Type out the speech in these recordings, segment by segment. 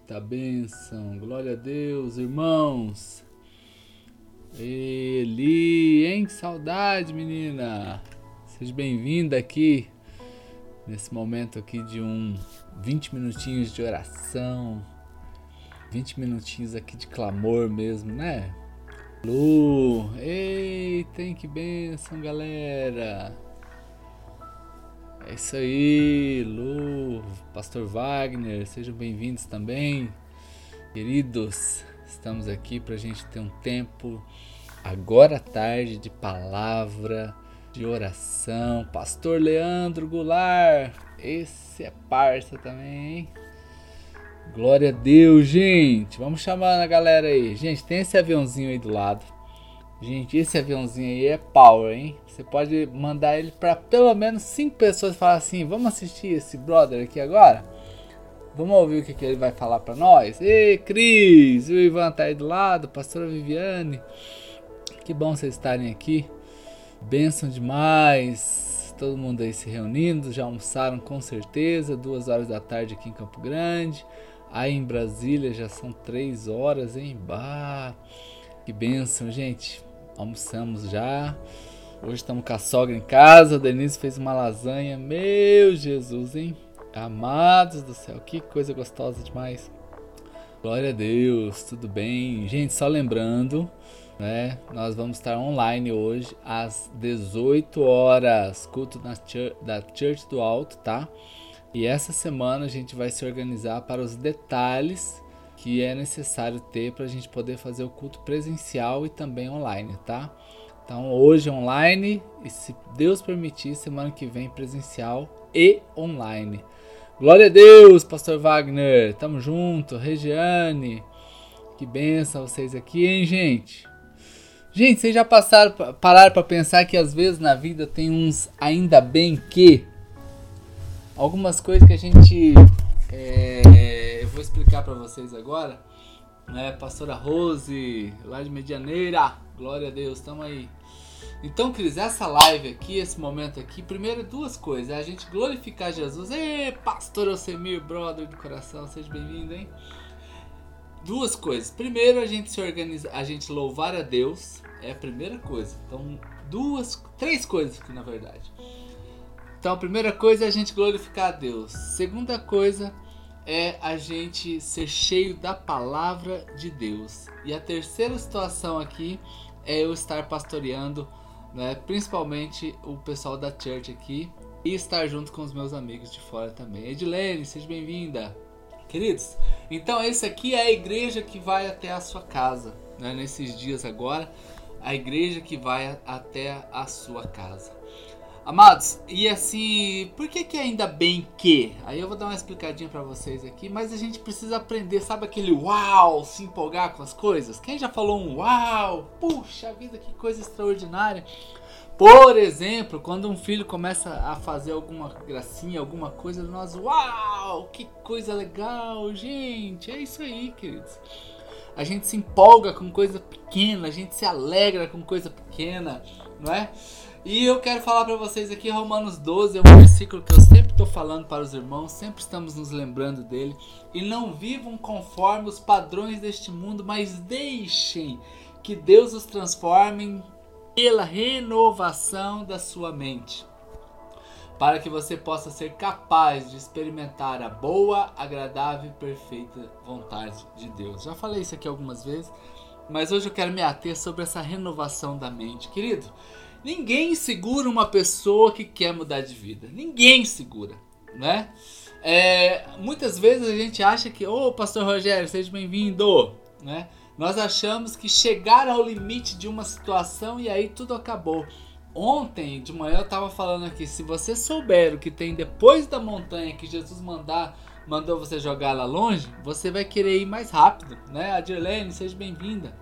Eita bênção, glória a Deus, irmãos. Eli, hein? Que saudade, menina. Seja bem-vinda aqui nesse momento aqui de um 20 minutinhos de oração. 20 minutinhos aqui de clamor mesmo, né? Lu, eita, que bênção, galera. É isso aí, Lu, Pastor Wagner, sejam bem-vindos também. Queridos, estamos aqui para a gente ter um tempo, agora à tarde, de palavra, de oração. Pastor Leandro Goulart, esse é parça também, hein? Glória a Deus, gente. Vamos chamar a galera aí. Gente, tem esse aviãozinho aí do lado. Gente, esse aviãozinho aí é power, hein? Você pode mandar ele para pelo menos 5 pessoas e falar assim: vamos assistir esse brother aqui agora? Vamos ouvir o que, que ele vai falar para nós? Ei, Cris! O Ivan tá aí do lado, pastora Viviane. Que bom vocês estarem aqui. Benção demais. Todo mundo aí se reunindo. Já almoçaram com certeza. Duas horas da tarde aqui em Campo Grande. Aí em Brasília já são três horas, hein? Bah! Que benção, gente almoçamos já. Hoje estamos com a sogra em casa. A Denise fez uma lasanha. Meu Jesus, hein? Amados do céu, que coisa gostosa demais. Glória a Deus, tudo bem? Gente, só lembrando, né? Nós vamos estar online hoje às 18 horas, culto church, da Church do Alto, tá? E essa semana a gente vai se organizar para os detalhes que é necessário ter para a gente poder fazer o culto presencial e também online, tá? Então hoje online e se Deus permitir, semana que vem presencial e online. Glória a Deus, Pastor Wagner, tamo junto, Regiane, que benção vocês aqui, hein, gente? Gente, vocês já passaram, pararam para pensar que às vezes na vida tem uns ainda bem que algumas coisas que a gente é, vou explicar para vocês agora. Né, Pastora Rose, lá de Medianeira, glória a Deus, estamos aí. Então, Cris, essa live aqui, esse momento aqui, primeiro duas coisas, é a gente glorificar Jesus. Ê, Pastor Alcemir, brother do coração, seja bem-vindo, hein? Duas coisas. Primeiro, a gente se organiza, a gente louvar a Deus, é a primeira coisa. Então, duas, três coisas aqui na verdade. Então, a primeira coisa é a gente glorificar a Deus. Segunda coisa é a gente ser cheio da palavra de Deus. E a terceira situação aqui é eu estar pastoreando, né, principalmente o pessoal da church aqui e estar junto com os meus amigos de fora também. Edilene, seja bem-vinda. Queridos, então esse aqui é a igreja que vai até a sua casa, né, nesses dias agora, a igreja que vai até a sua casa. Amados, e assim, por que que ainda bem que? Aí eu vou dar uma explicadinha para vocês aqui, mas a gente precisa aprender, sabe aquele uau, se empolgar com as coisas? Quem já falou um uau? Puxa vida, que coisa extraordinária. Por exemplo, quando um filho começa a fazer alguma gracinha, alguma coisa, nós, uau, que coisa legal, gente. É isso aí, queridos. A gente se empolga com coisa pequena, a gente se alegra com coisa pequena, não é? E eu quero falar para vocês aqui, Romanos 12 é um versículo que eu sempre estou falando para os irmãos, sempre estamos nos lembrando dele. E não vivam conforme os padrões deste mundo, mas deixem que Deus os transforme pela renovação da sua mente, para que você possa ser capaz de experimentar a boa, agradável e perfeita vontade de Deus. Já falei isso aqui algumas vezes, mas hoje eu quero me ater sobre essa renovação da mente. Querido, Ninguém segura uma pessoa que quer mudar de vida. Ninguém segura, né? É, muitas vezes a gente acha que, ô oh, Pastor Rogério, seja bem-vindo, né? Nós achamos que chegar ao limite de uma situação e aí tudo acabou. Ontem de manhã eu estava falando aqui, se você souber o que tem depois da montanha que Jesus mandar, mandou você jogar lá longe, você vai querer ir mais rápido, né? A seja bem-vinda.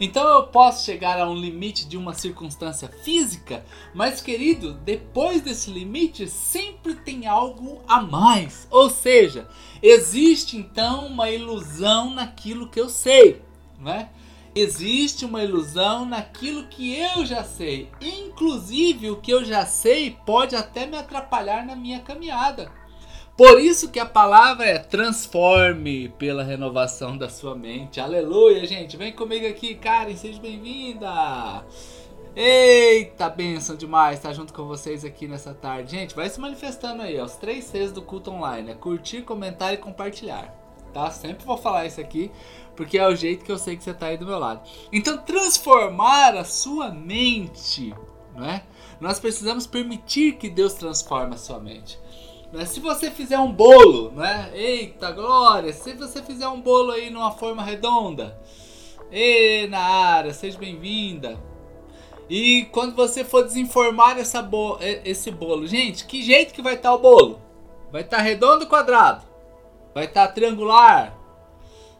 Então eu posso chegar a um limite de uma circunstância física, mas querido, depois desse limite sempre tem algo a mais. Ou seja, existe então uma ilusão naquilo que eu sei, né? Existe uma ilusão naquilo que eu já sei. Inclusive, o que eu já sei pode até me atrapalhar na minha caminhada. Por isso que a palavra é transforme pela renovação da sua mente. Aleluia, gente. Vem comigo aqui, Karen, seja bem-vinda. Eita, benção demais estar junto com vocês aqui nessa tarde. Gente, vai se manifestando aí, os três Cs do culto online. É curtir, comentar e compartilhar. Tá? Sempre vou falar isso aqui, porque é o jeito que eu sei que você está aí do meu lado. Então, transformar a sua mente, não é? Nós precisamos permitir que Deus transforme a sua mente. Né? Se você fizer um bolo, né? Eita glória! Se você fizer um bolo aí numa forma redonda, e na área, seja bem-vinda. E quando você for desenformar essa bo esse bolo, gente, que jeito que vai estar tá o bolo? Vai estar tá redondo ou quadrado? Vai estar tá triangular?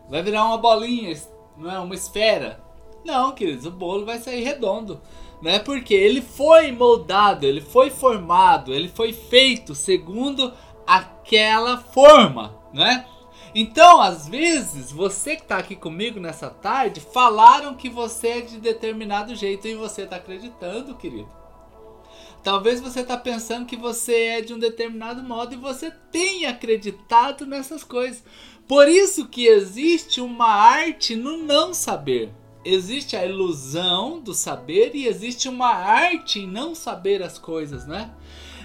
Vai virar uma bolinha, não é uma esfera? Não, queridos, o bolo vai sair redondo né? Porque ele foi moldado, ele foi formado, ele foi feito segundo aquela forma, né? Então, às vezes, você que está aqui comigo nessa tarde, falaram que você é de determinado jeito e você está acreditando, querido. Talvez você está pensando que você é de um determinado modo e você tenha acreditado nessas coisas. Por isso que existe uma arte no não saber existe a ilusão do saber e existe uma arte em não saber as coisas, né?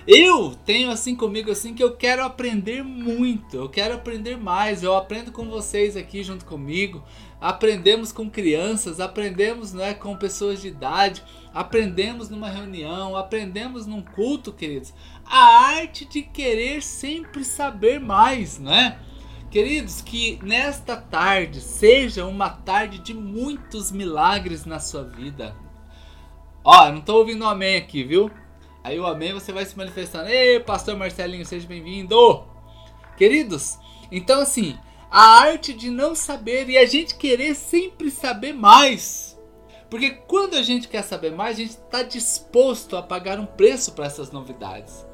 Eu tenho assim comigo assim que eu quero aprender muito, eu quero aprender mais. Eu aprendo com vocês aqui junto comigo. Aprendemos com crianças, aprendemos né, com pessoas de idade, aprendemos numa reunião, aprendemos num culto, queridos. A arte de querer sempre saber mais, né? Queridos, que nesta tarde seja uma tarde de muitos milagres na sua vida. Ó, não tô ouvindo o amém aqui, viu? Aí o amém você vai se manifestando. Ei, pastor Marcelinho, seja bem-vindo. Queridos, então assim, a arte de não saber e a gente querer sempre saber mais. Porque quando a gente quer saber mais, a gente está disposto a pagar um preço para essas novidades.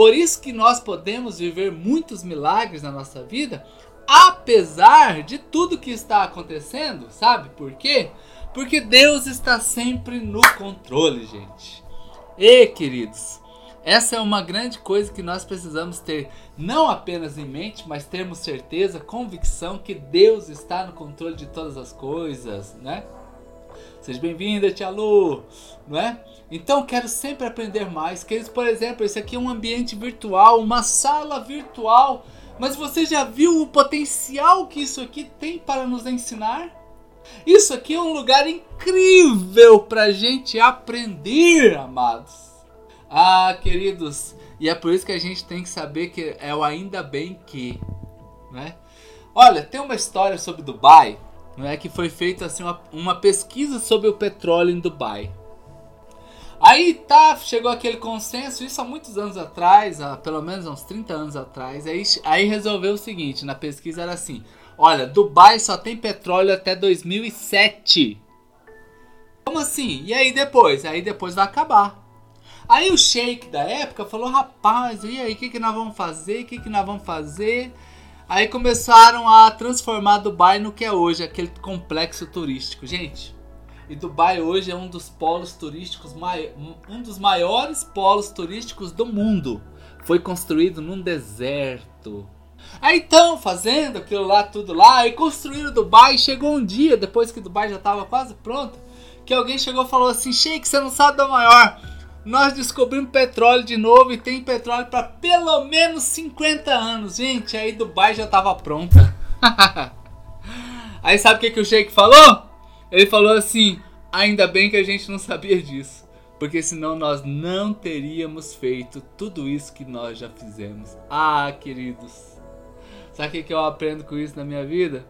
Por isso que nós podemos viver muitos milagres na nossa vida, apesar de tudo que está acontecendo, sabe por quê? Porque Deus está sempre no controle, gente. E queridos, essa é uma grande coisa que nós precisamos ter, não apenas em mente, mas termos certeza, convicção que Deus está no controle de todas as coisas, né? Seja bem-vinda, Tia Lu, não é? Então quero sempre aprender mais. Queridos, por exemplo, esse aqui é um ambiente virtual, uma sala virtual mas você já viu o potencial que isso aqui tem para nos ensinar? Isso aqui é um lugar incrível para a gente aprender, amados. Ah, queridos, e é por isso que a gente tem que saber que é o ainda bem que, né? Olha, tem uma história sobre Dubai, não é que foi feita assim uma, uma pesquisa sobre o petróleo em Dubai. Aí tá, chegou aquele consenso, isso há muitos anos atrás, há pelo menos uns 30 anos atrás. Aí, aí resolveu o seguinte: na pesquisa era assim: olha, Dubai só tem petróleo até 2007. Como assim? E aí depois? Aí depois vai acabar. Aí o sheik da época falou: rapaz, e aí, o que, que nós vamos fazer? O que, que nós vamos fazer? Aí começaram a transformar Dubai no que é hoje, aquele complexo turístico. Gente, e Dubai hoje é um dos polos turísticos, um dos maiores polos turísticos do mundo. Foi construído num deserto. Aí então, fazendo aquilo lá, tudo lá, e construíram Dubai. Chegou um dia, depois que Dubai já estava quase pronto, que alguém chegou e falou assim: Sheik, você não sabe da maior. Nós descobrimos petróleo de novo e tem petróleo para pelo menos 50 anos. Gente, aí Dubai já estava pronta. aí sabe o que, que o Sheik falou? Ele falou assim: ainda bem que a gente não sabia disso, porque senão nós não teríamos feito tudo isso que nós já fizemos. Ah, queridos, sabe o que eu aprendo com isso na minha vida?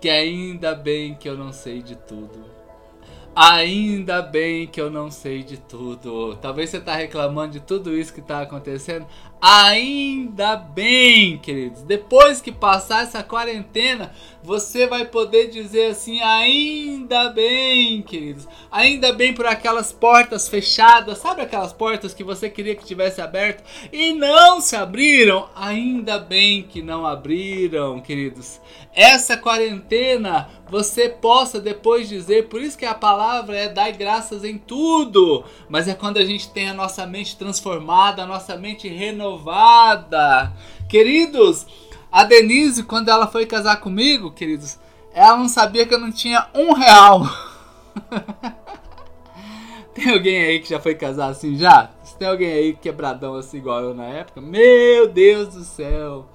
Que ainda bem que eu não sei de tudo. Ainda bem que eu não sei de tudo. Talvez você está reclamando de tudo isso que está acontecendo. Ainda bem, queridos. Depois que passar essa quarentena, você vai poder dizer assim: ainda bem, queridos. Ainda bem por aquelas portas fechadas. Sabe aquelas portas que você queria que tivesse aberto e não se abriram? Ainda bem que não abriram, queridos. Essa quarentena você possa depois dizer, por isso que a palavra é dar graças em tudo, mas é quando a gente tem a nossa mente transformada, a nossa mente renovada renovada. Queridos, a Denise, quando ela foi casar comigo, queridos, ela não sabia que eu não tinha um real. tem alguém aí que já foi casar assim já? Se tem alguém aí quebradão assim igual eu na época, meu Deus do céu.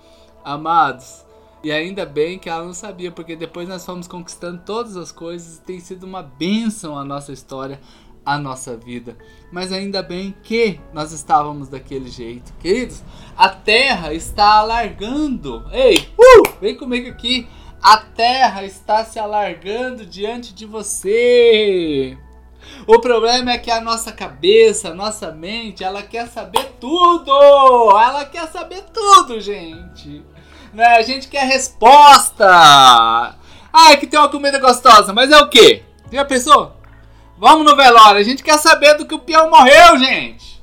Amados, e ainda bem que ela não sabia, porque depois nós fomos conquistando todas as coisas e tem sido uma bênção a nossa história, a nossa vida. Mas ainda bem que nós estávamos daquele jeito. Queridos, a terra está alargando. Ei, uh, vem comigo aqui. A terra está se alargando diante de você. O problema é que a nossa cabeça, a nossa mente, ela quer saber tudo. Ela quer saber tudo, gente. Né? A gente quer resposta. Ah, que tem uma comida gostosa, mas é o quê? Já pensou? Vamos no velório, a gente quer saber do que o peão morreu, gente.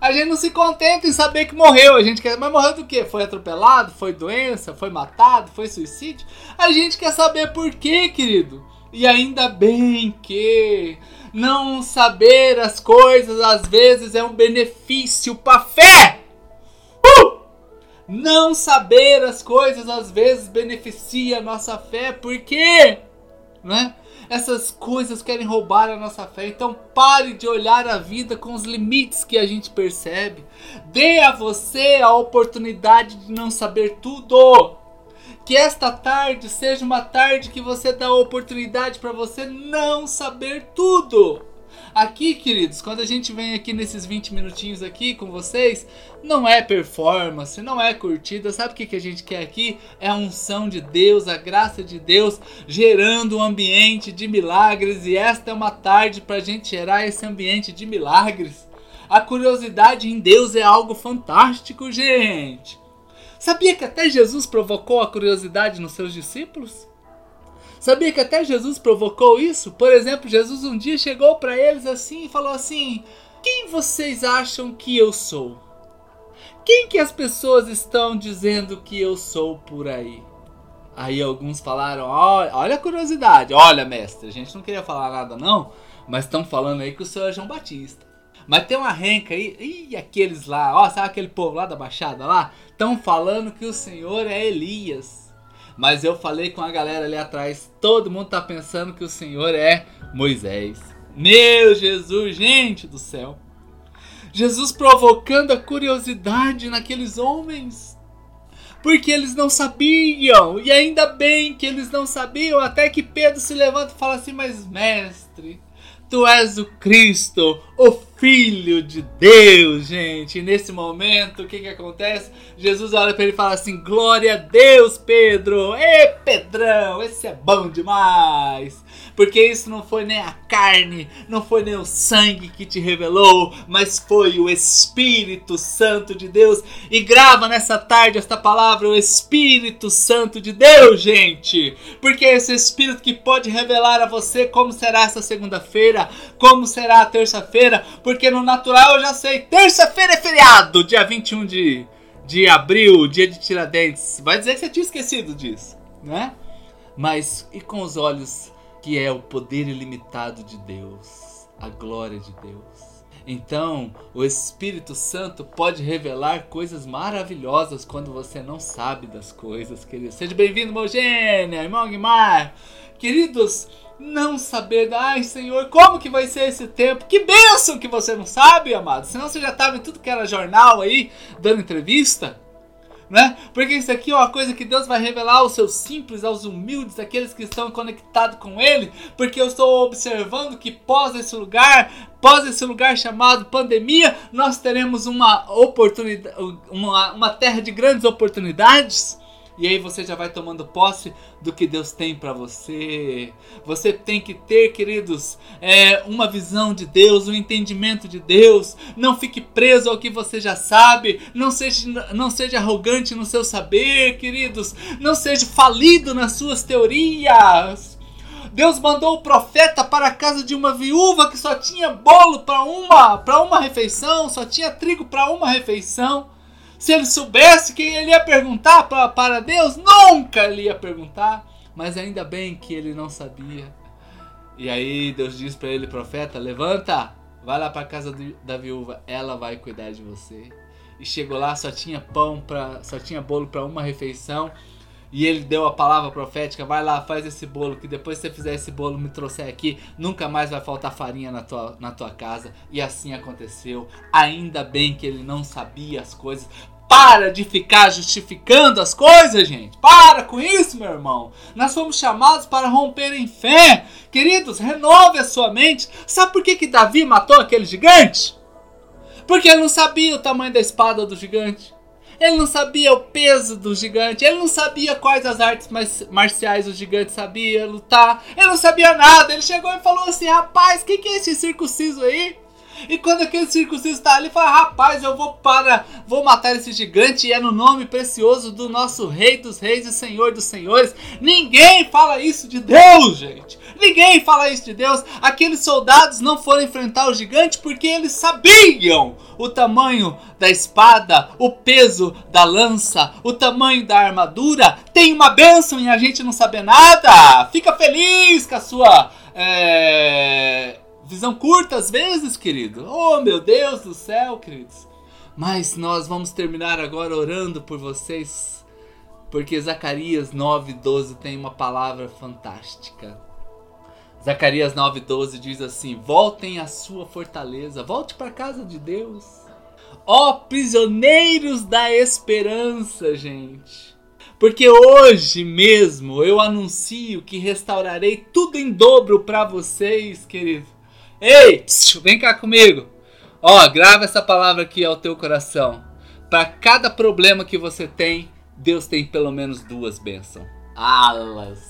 A gente não se contenta em saber que morreu, a gente quer, mas morreu do quê? Foi atropelado, foi doença, foi matado, foi suicídio? A gente quer saber por quê, querido. E ainda bem que não saber as coisas às vezes é um benefício para fé. Não saber as coisas às vezes beneficia a nossa fé, por quê? Né? Essas coisas querem roubar a nossa fé. Então pare de olhar a vida com os limites que a gente percebe. Dê a você a oportunidade de não saber tudo. Que esta tarde seja uma tarde que você dá a oportunidade para você não saber tudo. Aqui, queridos, quando a gente vem aqui nesses 20 minutinhos aqui com vocês, não é performance, não é curtida. Sabe o que, que a gente quer aqui? É a unção de Deus, a graça de Deus, gerando um ambiente de milagres. E esta é uma tarde para a gente gerar esse ambiente de milagres. A curiosidade em Deus é algo fantástico, gente. Sabia que até Jesus provocou a curiosidade nos seus discípulos? Sabia que até Jesus provocou isso? Por exemplo, Jesus um dia chegou para eles assim e falou assim: Quem vocês acham que eu sou? Quem que as pessoas estão dizendo que eu sou por aí? Aí alguns falaram: Olha, olha a curiosidade, olha, mestre, a gente não queria falar nada não, mas estão falando aí que o senhor é João Batista. Mas tem uma renca aí, e aqueles lá, ó, sabe aquele povo lá da Baixada lá? Estão falando que o senhor é Elias. Mas eu falei com a galera ali atrás, todo mundo tá pensando que o Senhor é Moisés. Meu Jesus, gente do céu. Jesus provocando a curiosidade naqueles homens. Porque eles não sabiam. E ainda bem que eles não sabiam. Até que Pedro se levanta e fala assim: Mas mestre, tu és o Cristo, o Filho de Deus, gente. E nesse momento, o que que acontece? Jesus olha para ele e fala assim: Glória a Deus, Pedro! Ê, Pedrão, esse é bom demais! Porque isso não foi nem a carne, não foi nem o sangue que te revelou, mas foi o Espírito Santo de Deus. E grava nessa tarde esta palavra, o Espírito Santo de Deus, gente. Porque é esse Espírito que pode revelar a você como será essa segunda-feira, como será a terça-feira, porque no natural eu já sei, terça-feira é feriado, dia 21 de, de abril, dia de Tiradentes. Vai dizer que você tinha esquecido disso, né? Mas e com os olhos que é o poder ilimitado de Deus, a glória de Deus. Então, o Espírito Santo pode revelar coisas maravilhosas quando você não sabe das coisas, querido. Seja bem-vindo, Mogênia, irmão Guimar. Queridos, não saber, ai Senhor, como que vai ser esse tempo? Que bênção que você não sabe, amado. Senão você já estava em tudo que era jornal aí, dando entrevista. Né? Porque isso aqui é uma coisa que Deus vai revelar aos seus simples, aos humildes, aqueles que estão conectados com Ele, porque eu estou observando que pós esse lugar, pós esse lugar chamado pandemia, nós teremos uma oportunidade, uma, uma terra de grandes oportunidades. E aí você já vai tomando posse do que Deus tem para você. Você tem que ter, queridos, é, uma visão de Deus, um entendimento de Deus. Não fique preso ao que você já sabe. Não seja, não seja arrogante no seu saber, queridos. Não seja falido nas suas teorias. Deus mandou o profeta para a casa de uma viúva que só tinha bolo para uma, para uma refeição, só tinha trigo para uma refeição. Se ele soubesse quem ele ia perguntar pra, para Deus, nunca ele ia perguntar. Mas ainda bem que ele não sabia. E aí Deus diz para ele, profeta, levanta, vai lá para casa da viúva, ela vai cuidar de você. e chegou lá só tinha pão para só tinha bolo para uma refeição e ele deu a palavra profética, vai lá, faz esse bolo, que depois que você fizer esse bolo, me trouxer aqui, nunca mais vai faltar farinha na tua, na tua casa. E assim aconteceu. Ainda bem que ele não sabia as coisas. Para de ficar justificando as coisas, gente. Para com isso, meu irmão. Nós fomos chamados para romper em fé. Queridos, renove a sua mente. Sabe por que, que Davi matou aquele gigante? Porque ele não sabia o tamanho da espada do gigante. Ele não sabia o peso do gigante, ele não sabia quais as artes marciais o gigante sabia lutar, ele não sabia nada. Ele chegou e falou assim: Rapaz, quem que é esse circunciso aí? E quando aquele circunciso está ali, fala: Rapaz, eu vou para, vou matar esse gigante e é no nome precioso do nosso Rei dos Reis e Senhor dos Senhores. Ninguém fala isso de Deus, gente. Ninguém fala isso de Deus. Aqueles soldados não foram enfrentar o gigante porque eles sabiam o tamanho da espada, o peso da lança, o tamanho da armadura. Tem uma bênção e a gente não saber nada. Fica feliz com a sua. É Visão curta às vezes, querido. Oh, meu Deus do céu, queridos. Mas nós vamos terminar agora orando por vocês, porque Zacarias 9:12 tem uma palavra fantástica. Zacarias 9:12 diz assim: "Voltem à sua fortaleza, volte para a casa de Deus. Ó oh, prisioneiros da esperança, gente. Porque hoje mesmo eu anuncio que restaurarei tudo em dobro para vocês, querido. Ei, vem cá comigo. Ó, grava essa palavra aqui ao teu coração. Para cada problema que você tem, Deus tem pelo menos duas bênçãos. Alas.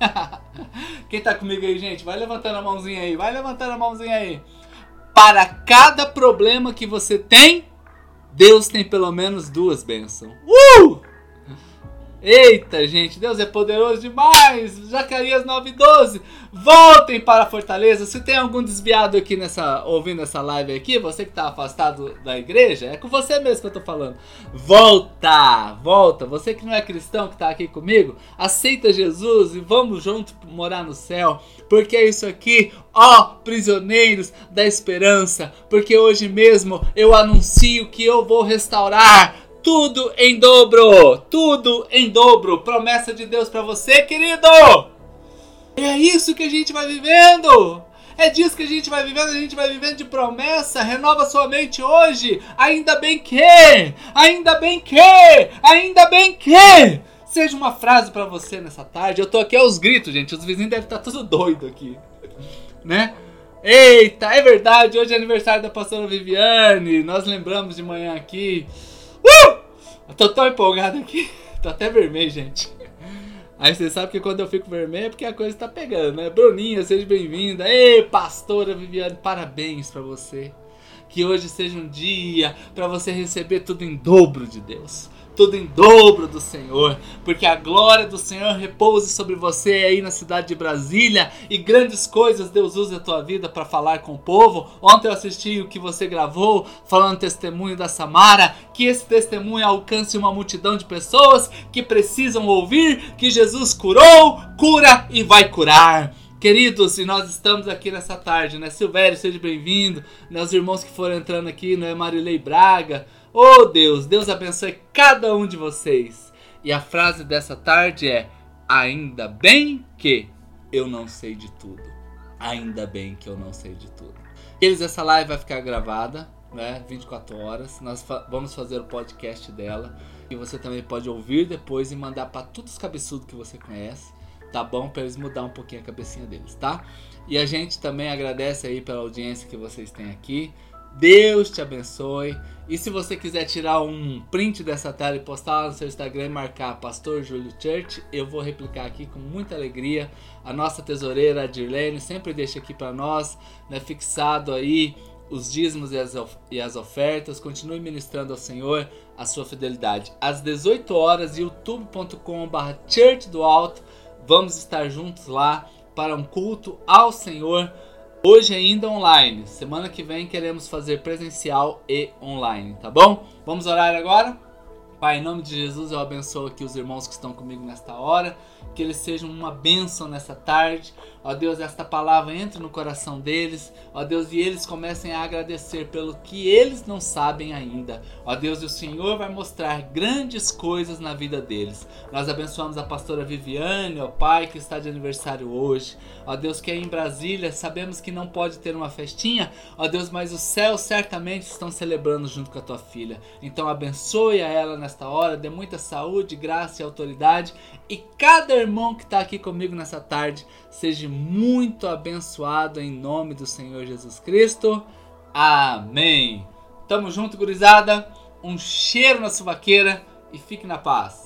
Quem tá comigo aí, gente? Vai levantando a mãozinha aí, vai levantando a mãozinha aí. Para cada problema que você tem, Deus tem pelo menos duas bênçãos. Uh! Eita, gente, Deus é poderoso demais. Zacarias 9:12. Voltem para fortaleza. Se tem algum desviado aqui nessa ouvindo essa live aqui, você que está afastado da igreja, é com você mesmo que eu estou falando. Volta, volta. Você que não é cristão que está aqui comigo, aceita Jesus e vamos junto morar no céu. Porque é isso aqui, ó prisioneiros da esperança. Porque hoje mesmo eu anuncio que eu vou restaurar tudo em dobro, tudo em dobro. Promessa de Deus para você, querido. É isso que a gente vai vivendo. É disso que a gente vai vivendo, a gente vai vivendo de promessa. Renova sua mente hoje. Ainda bem que, ainda bem que, ainda bem que. Seja uma frase para você nessa tarde. Eu tô aqui aos gritos, gente. Os vizinhos devem estar tá tudo doido aqui, né? Eita, é verdade. Hoje é aniversário da pastora Viviane. Nós lembramos de manhã aqui. Eu tô tão empolgado aqui. Tô até vermelho, gente. Aí você sabe que quando eu fico vermelho é porque a coisa tá pegando, né? Bruninha, seja bem-vinda. Ei, pastora Viviane, parabéns para você. Que hoje seja um dia para você receber tudo em dobro de Deus tudo em dobro do Senhor, porque a glória do Senhor repouse sobre você aí na cidade de Brasília e grandes coisas Deus usa a tua vida para falar com o povo. Ontem eu assisti o que você gravou falando testemunho da Samara, que esse testemunho alcance uma multidão de pessoas que precisam ouvir que Jesus curou, cura e vai curar. Queridos, e nós estamos aqui nessa tarde, né? Silvério, seja bem-vindo. Né? Os irmãos que foram entrando aqui, né? Marilei Braga, Oh Deus, Deus abençoe cada um de vocês. E a frase dessa tarde é: Ainda bem que eu não sei de tudo. Ainda bem que eu não sei de tudo. Eles, essa live vai ficar gravada, né? 24 horas. Nós fa vamos fazer o podcast dela. E você também pode ouvir depois e mandar para todos os cabeçudos que você conhece. Tá bom? Para eles mudar um pouquinho a cabecinha deles, tá? E a gente também agradece aí pela audiência que vocês têm aqui. Deus te abençoe. E se você quiser tirar um print dessa tela e postar lá no seu Instagram e marcar Pastor Júlio Church, eu vou replicar aqui com muita alegria. A nossa tesoureira, a Dirlene, sempre deixa aqui para nós, né, fixado aí os dízimos e as, e as ofertas. Continue ministrando ao Senhor a sua fidelidade. Às 18 horas, youtube.com.br Church do Alto. Vamos estar juntos lá para um culto ao Senhor Hoje ainda online. Semana que vem queremos fazer presencial e online, tá bom? Vamos orar agora? Pai, em nome de Jesus, eu abençoo aqui os irmãos que estão comigo nesta hora, que eles sejam uma bênção nessa tarde. Ó Deus, esta palavra entre no coração deles. Ó Deus, e eles comecem a agradecer pelo que eles não sabem ainda. Ó Deus, e o Senhor vai mostrar grandes coisas na vida deles. Nós abençoamos a pastora Viviane, ó Pai, que está de aniversário hoje. Ó Deus, que é em Brasília, sabemos que não pode ter uma festinha, ó Deus, mas os céus certamente estão celebrando junto com a tua filha. Então abençoe a ela nesta hora, dê muita saúde, graça e autoridade. E cada irmão que está aqui comigo nessa tarde seja muito abençoado em nome do Senhor Jesus Cristo. Amém. Tamo junto, gurizada. Um cheiro na suvaqueira e fique na paz.